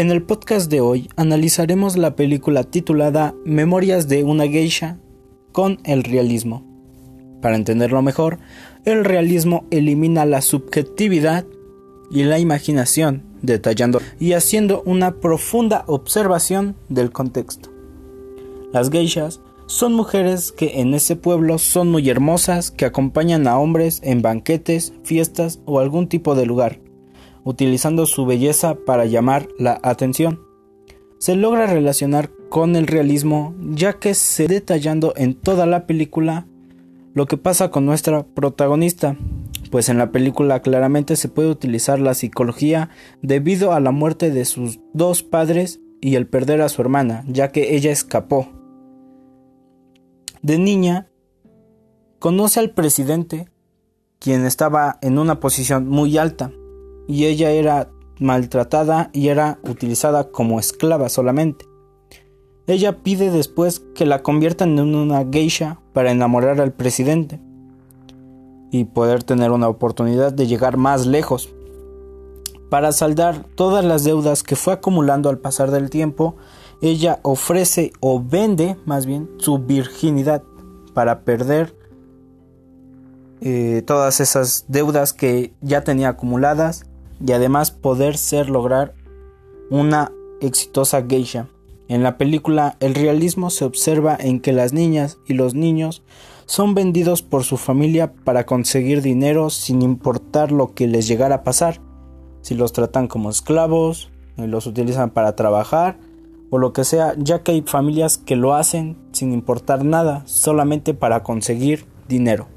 En el podcast de hoy analizaremos la película titulada Memorias de una geisha con el realismo. Para entenderlo mejor, el realismo elimina la subjetividad y la imaginación, detallando y haciendo una profunda observación del contexto. Las geishas son mujeres que en ese pueblo son muy hermosas, que acompañan a hombres en banquetes, fiestas o algún tipo de lugar, utilizando su belleza para llamar la atención. Se logra relacionar con el realismo ya que se detallando en toda la película lo que pasa con nuestra protagonista, pues en la película claramente se puede utilizar la psicología debido a la muerte de sus dos padres y el perder a su hermana, ya que ella escapó de niña, conoce al presidente, quien estaba en una posición muy alta, y ella era maltratada y era utilizada como esclava solamente. Ella pide después que la conviertan en una geisha para enamorar al presidente y poder tener una oportunidad de llegar más lejos. Para saldar todas las deudas que fue acumulando al pasar del tiempo, ella ofrece o vende más bien su virginidad para perder eh, todas esas deudas que ya tenía acumuladas y además poder ser lograr una exitosa geisha. En la película el realismo se observa en que las niñas y los niños son vendidos por su familia para conseguir dinero sin importar lo que les llegara a pasar, si los tratan como esclavos, los utilizan para trabajar o lo que sea, ya que hay familias que lo hacen sin importar nada, solamente para conseguir dinero.